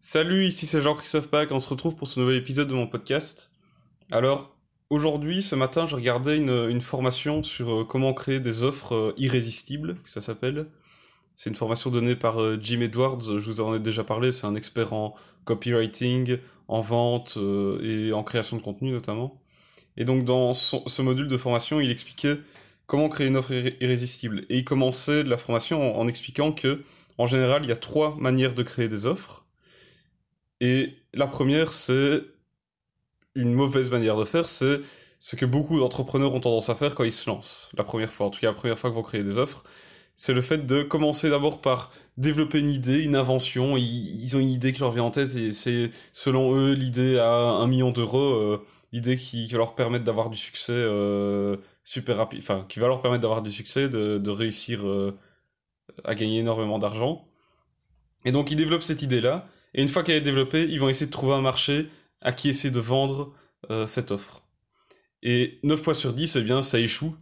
Salut, ici c'est Jean-Christophe Pack, on se retrouve pour ce nouvel épisode de mon podcast. Alors, aujourd'hui, ce matin, je regardais une, formation sur euh, comment créer des offres euh, irrésistibles, que ça s'appelle. C'est une formation donnée par euh, Jim Edwards, je vous en ai déjà parlé, c'est un expert en copywriting, en vente et en création de contenu notamment. Et donc dans ce module de formation, il expliquait comment créer une offre irrésistible. Et il commençait la formation en expliquant que, en général, il y a trois manières de créer des offres. Et la première, c'est une mauvaise manière de faire, c'est ce que beaucoup d'entrepreneurs ont tendance à faire quand ils se lancent. La première fois, en tout cas la première fois que vous créez des offres, c'est le fait de commencer d'abord par développer une idée, une invention. Ils, ont une idée qui leur vient en tête et c'est selon eux l'idée à un million d'euros, euh, l'idée qui, va leur permettre d'avoir du succès euh, super rapide, enfin qui va leur permettre d'avoir du succès, de, réussir euh, à gagner énormément d'argent. Et donc ils développent cette idée-là et une fois qu'elle est développée, ils vont essayer de trouver un marché à qui essayer de vendre euh, cette offre. Et 9 fois sur 10, eh bien, ça échoue.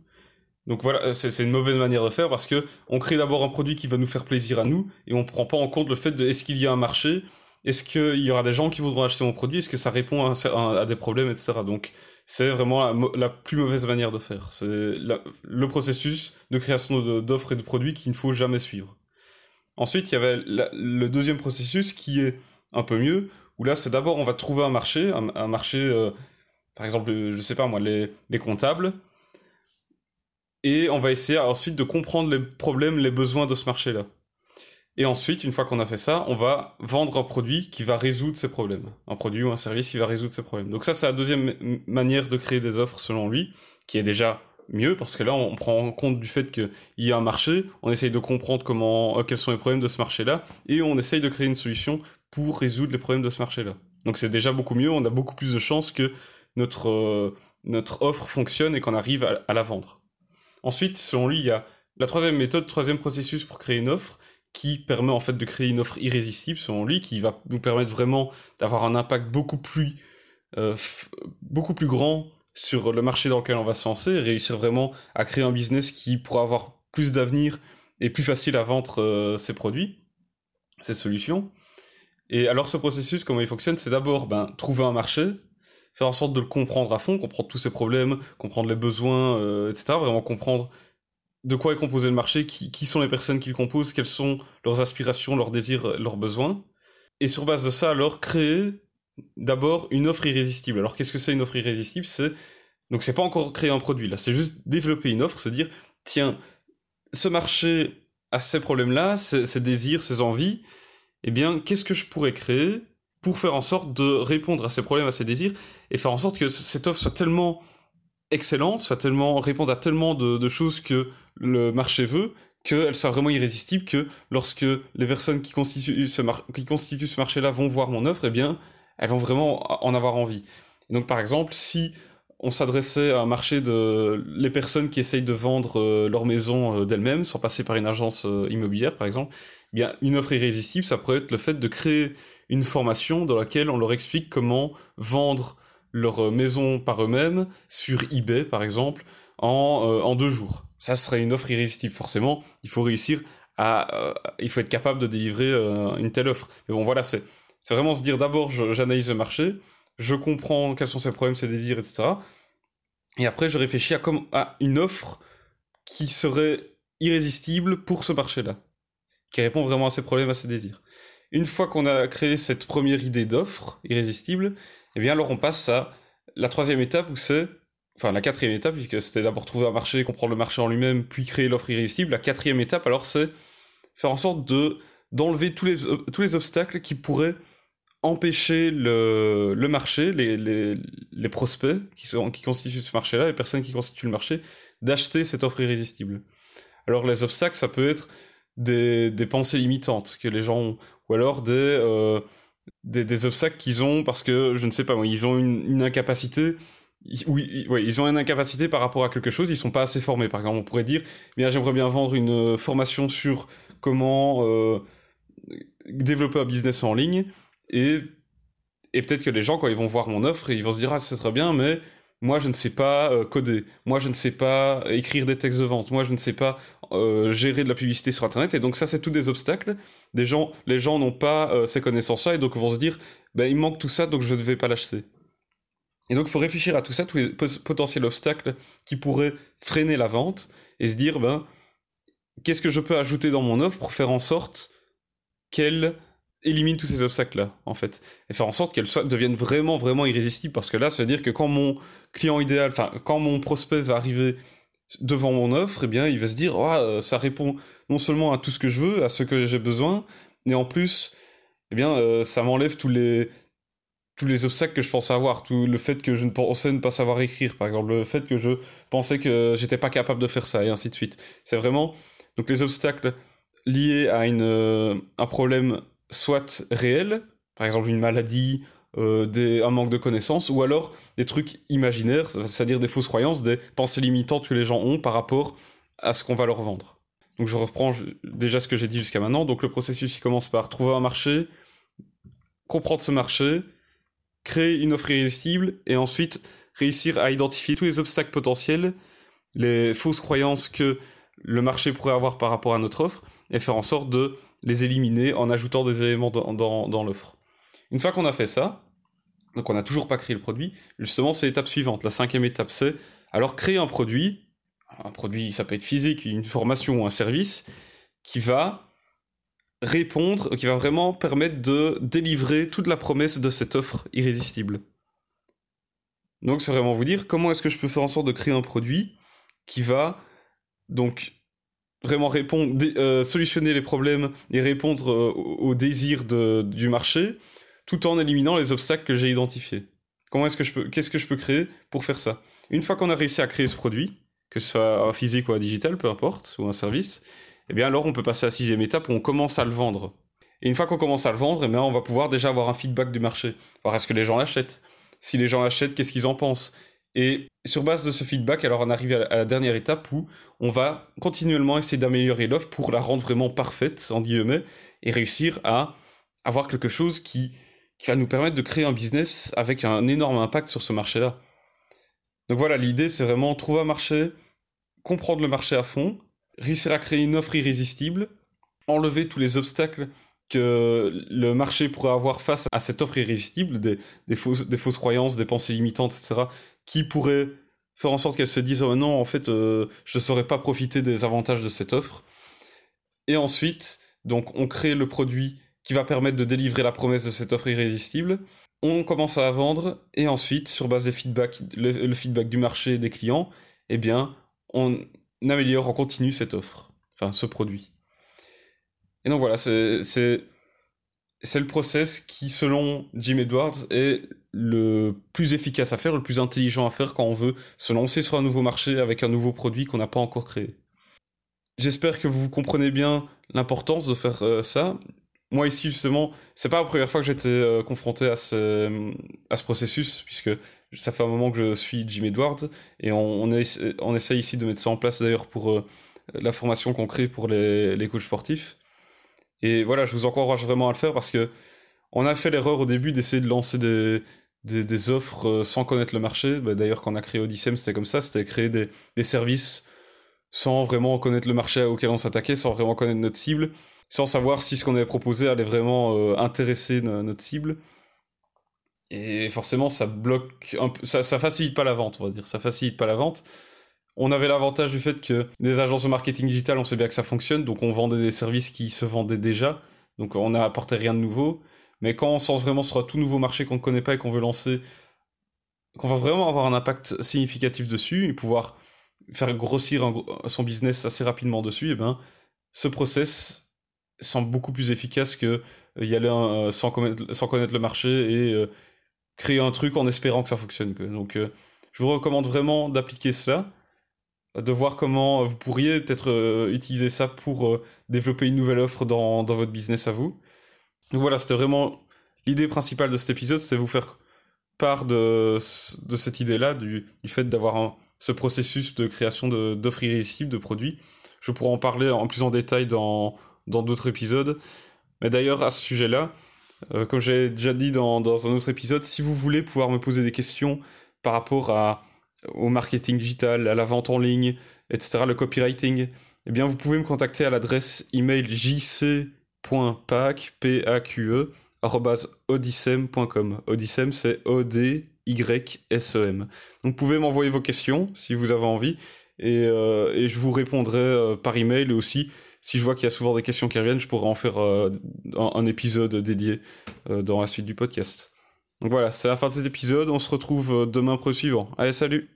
Donc voilà, c'est une mauvaise manière de faire parce que on crée d'abord un produit qui va nous faire plaisir à nous et on prend pas en compte le fait de est-ce qu'il y a un marché, est-ce qu'il y aura des gens qui voudront acheter mon produit, est-ce que ça répond à, des problèmes, etc. Donc c'est vraiment la, plus mauvaise manière de faire. C'est le processus de création d'offres et de produits qu'il ne faut jamais suivre. Ensuite, il y avait le deuxième processus qui est un peu mieux, où là, c'est d'abord, on va trouver un marché, un, marché, euh, par exemple, je sais pas moi, les, les, comptables, et on va essayer ensuite de comprendre les problèmes, les besoins de ce marché-là. Et ensuite, une fois qu'on a fait ça, on va vendre un produit qui va résoudre ces problèmes. Un produit ou un service qui va résoudre ces problèmes. Donc ça, c'est la deuxième manière de créer des offres, selon lui, qui est déjà mieux parce que là on prend en compte du fait qu'il y a un marché, on essaye de comprendre comment, euh, quels sont les problèmes de ce marché-là et on essaye de créer une solution pour résoudre les problèmes de ce marché-là. Donc c'est déjà beaucoup mieux, on a beaucoup plus de chances que notre, euh, notre offre fonctionne et qu'on arrive à, la vendre. Ensuite, selon lui, il y a la troisième méthode, troisième processus pour créer une offre qui permet en fait de créer une offre irrésistible selon lui, qui va nous permettre vraiment d'avoir un impact beaucoup plus, euh, beaucoup plus grand sur le marché dans lequel on va se lancer, réussir vraiment à créer un business qui pourra avoir plus d'avenir et plus facile à vendre euh, ses produits, ses solutions. Et alors ce processus, comment il fonctionne, c'est d'abord ben, trouver un marché, faire en sorte de le comprendre à fond, comprendre tous ses problèmes, comprendre les besoins, euh, etc. Vraiment comprendre de quoi est composé le marché, qui, qui, sont les personnes qui le composent, quelles sont leurs aspirations, leurs désirs, leurs besoins. Et sur base de ça, alors créer d'abord une offre irrésistible. Alors qu'est-ce que c'est une offre irrésistible? C'est donc c'est pas encore créer un produit là, c'est juste développer une offre, se dire tiens, ce marché a ces problèmes-là, ces, désirs, ces envies, eh bien qu'est-ce que je pourrais créer pour faire en sorte de répondre à ces problèmes, à ces désirs, et faire en sorte que cette offre soit tellement excellente, soit tellement réponde à tellement de, choses que le marché veut, qu'elle soit vraiment irrésistible, que lorsque les personnes qui constituent ce, qui constituent ce marché-là vont voir mon offre, eh bien, elles vont vraiment en avoir envie. donc, par exemple, si on s'adressait à un marché de les personnes qui essayent de vendre euh, leur maison euh, d'elles-mêmes, sans passer par une agence euh, immobilière, par exemple, eh bien, une offre irrésistible, ça pourrait être le fait de créer une formation dans laquelle on leur explique comment vendre leur maison par eux-mêmes sur eBay, par exemple, en, en deux jours. Ça serait une offre irrésistible. Forcément, il faut réussir à, il faut être capable de délivrer une telle offre. Mais bon, voilà, c'est c'est vraiment se dire d'abord, j'analyse le marché, je comprends quels sont ses problèmes, ses désirs, etc. Et après, je réfléchis à, comme, à une offre qui serait irrésistible pour ce marché-là, qui répond vraiment à ses problèmes, à ses désirs. Une fois qu'on a créé cette première idée d'offre irrésistible, eh bien alors on passe à la troisième étape où c'est, enfin la quatrième étape, puisque c'était d'abord trouver un marché, comprendre le marché en lui-même, puis créer l'offre irrésistible. La quatrième étape, alors c'est faire en sorte de d'enlever tous les, tous les obstacles qui pourraient empêcher le, le marché, les, les, les, prospects qui, sont, qui constituent ce marché-là, les personnes qui constituent le marché, d'acheter cette offre irrésistible. Alors les obstacles, ça peut être des, des pensées limitantes que les gens ont, ou alors des, euh, des, des, obstacles qu'ils ont parce que, je ne sais pas, ils ont une, incapacité, oui, oui, ils ont une incapacité par rapport à quelque chose, ils sont pas assez formés. Par exemple, on pourrait dire, bien j'aimerais bien vendre une formation sur comment euh, développer un business en ligne, et, et peut-être que les gens, quand ils vont voir mon offre, ils vont se dire Ah, c'est très bien, mais moi, je ne sais pas euh, coder. Moi, je ne sais pas écrire des textes de vente. Moi, je ne sais pas euh, gérer de la publicité sur Internet. Et donc ça, c'est tous des obstacles. Des gens, les gens n'ont pas euh, ces connaissances-là et donc vont se dire, ben, il manque tout ça, donc je ne vais pas l'acheter. Et donc il faut réfléchir à tout ça, tous les potentiels obstacles qui pourraient freiner la vente et se dire, ben, qu'est-ce que je peux ajouter dans mon offre pour faire en sorte qu'elle élimine tous ces obstacles-là, en fait. Et faire en sorte qu'elle devienne vraiment, vraiment irrésistible. Parce que là, ça veut dire que quand mon client idéal, enfin, quand mon prospect va arriver devant mon offre, eh bien, il va se dire, oh, ça répond non seulement à tout ce que je veux, à ce que j'ai besoin, mais en plus, eh bien, euh, ça m'enlève tous les tous les obstacles que je pensais avoir, tout le fait que je ne pensais ne pas savoir écrire, par exemple, le fait que je pensais que j'étais pas capable de faire ça, et ainsi de suite. C'est vraiment donc les obstacles liés à une, euh, un problème soit réel, par exemple une maladie, euh, un manque de connaissances, ou alors des trucs imaginaires, c'est-à-dire des fausses croyances, des pensées limitantes que les gens ont par rapport à ce qu'on va leur vendre. Donc je reprends déjà ce que j'ai dit jusqu'à maintenant. Donc le processus il commence par trouver un marché, comprendre ce marché, créer une offre irrésistible et ensuite réussir à identifier tous les obstacles potentiels, les fausses croyances que le marché pourrait avoir par rapport à notre offre et faire en sorte de les éliminer en ajoutant des éléments dans, l'offre. Une fois qu'on a fait ça, donc on n'a toujours pas créé le produit. Justement, c'est l'étape suivante. La cinquième étape, c'est alors créer un produit. Un produit, ça peut être physique, une formation ou un service, qui va répondre, qui va vraiment permettre de délivrer toute la promesse de cette offre irrésistible. Donc c'est vraiment vous dire comment est-ce que je peux faire en sorte de créer un produit qui va donc vraiment répondre, euh, solutionner les problèmes et répondre euh, aux désirs de, du marché, tout en éliminant les obstacles que j'ai identifiés. Comment est-ce que je peux, qu'est-ce que je peux créer pour faire ça? Une fois qu'on a réussi à créer ce produit, que ce soit physique ou un digital, peu importe, ou un service, eh bien alors on peut passer à la sixième étape où on commence à le vendre. Et une fois qu'on commence à le vendre, eh bien on va pouvoir déjà avoir un feedback du marché. Voir est-ce que les gens l'achètent? Si les gens l'achètent, qu'est-ce qu'ils en pensent? Et sur base de ce feedback, alors on arrive à la dernière étape où on va continuellement essayer d'améliorer l'offre pour la rendre vraiment parfaite, en guillemets, et réussir à avoir quelque chose qui qui va nous permettre de créer un business avec un énorme impact sur ce marché-là. Donc voilà, l'idée c'est vraiment trouver un marché, comprendre le marché à fond, réussir à créer une offre irrésistible, enlever tous les obstacles que le marché pourrait avoir face à cette offre irrésistible, des, fausses, des fausses croyances, des pensées limitantes, etc., qui pourraient faire en sorte qu'elle se dise oh non, en fait, euh, je ne saurais pas profiter des avantages de cette offre. Et ensuite, donc, on crée le produit qui va permettre de délivrer la promesse de cette offre irrésistible. On commence à vendre et ensuite, sur base des feedbacks, le, feedback du marché et des clients, eh bien, on améliore, on continue cette offre, enfin ce produit. Et donc voilà, c'est c'est le process qui, selon Jim Edwards, est le plus efficace à faire, le plus intelligent à faire quand on veut se lancer sur un nouveau marché avec un nouveau produit qu'on n'a pas encore créé. J'espère que vous comprenez bien l'importance de faire euh, ça moi ici justement, c'est pas la première fois que j'étais euh, confronté à ce, à ce processus, puisque ça fait un moment que je suis Jim Edwards, et on, on, essaye ici de mettre ça en place d'ailleurs pour euh, la formation qu'on crée pour les, les coachs sportifs. Et voilà, je vous encourage vraiment à le faire parce que on a fait l'erreur au début d'essayer de lancer des, des, offres euh, sans connaître le marché. Bah, d'ailleurs, quand on a créé Odyssey, c'était comme ça, c'était créer des, services sans vraiment connaître le marché auquel on s'attaquait, sans vraiment connaître notre cible sans savoir si ce qu'on avait proposé allait vraiment euh, intéresser notre cible. Et forcément, ça bloque ça, facilite pas la vente, on va dire. Ça facilite pas la vente. On avait l'avantage du fait que des agences de marketing digital, on sait bien que ça fonctionne, donc on vendait des services qui se vendaient déjà, donc on n'a apporté rien de nouveau. Mais quand on lance vraiment sur un tout nouveau marché qu'on ne connaît pas et qu'on veut lancer, qu'on va vraiment avoir un impact significatif dessus et pouvoir faire grossir son business assez rapidement dessus, et eh ben ce process semble beaucoup plus efficace que euh, y aller euh, sans, connaître, sans connaître le marché et euh, créer un truc en espérant que ça fonctionne. Donc, je vous recommande vraiment d'appliquer cela, de voir comment vous pourriez peut-être utiliser ça pour développer une nouvelle offre dans, dans votre business à vous. Donc voilà, c'était vraiment l'idée principale de cet épisode, c'était vous faire part de, de cette idée-là, du, du, fait d'avoir ce processus de création d'offres irrésistibles, de produits. Je pourrais en parler en plus en détail dans, d'autres épisodes. Mais d'ailleurs, à ce sujet-là, euh, comme j'ai déjà dit dans, dans, un autre épisode, si vous voulez pouvoir me poser des questions par rapport à, au marketing digital, à la vente en ligne, etc., le copywriting, eh bien vous pouvez me contacter à l'adresse email jc.paque, P-A-Q-E, c'est O-D-Y-S-E-M. Donc vous pouvez m'envoyer vos questions si vous avez envie, et, euh, et je vous répondrai euh, par email, et aussi, si je vois qu'il y a souvent des questions qui reviennent, je pourrai en faire euh, un, un, épisode dédié dans la suite du podcast. Donc voilà, c'est la fin de cet épisode, on se retrouve demain pour le suivant. Allez, salut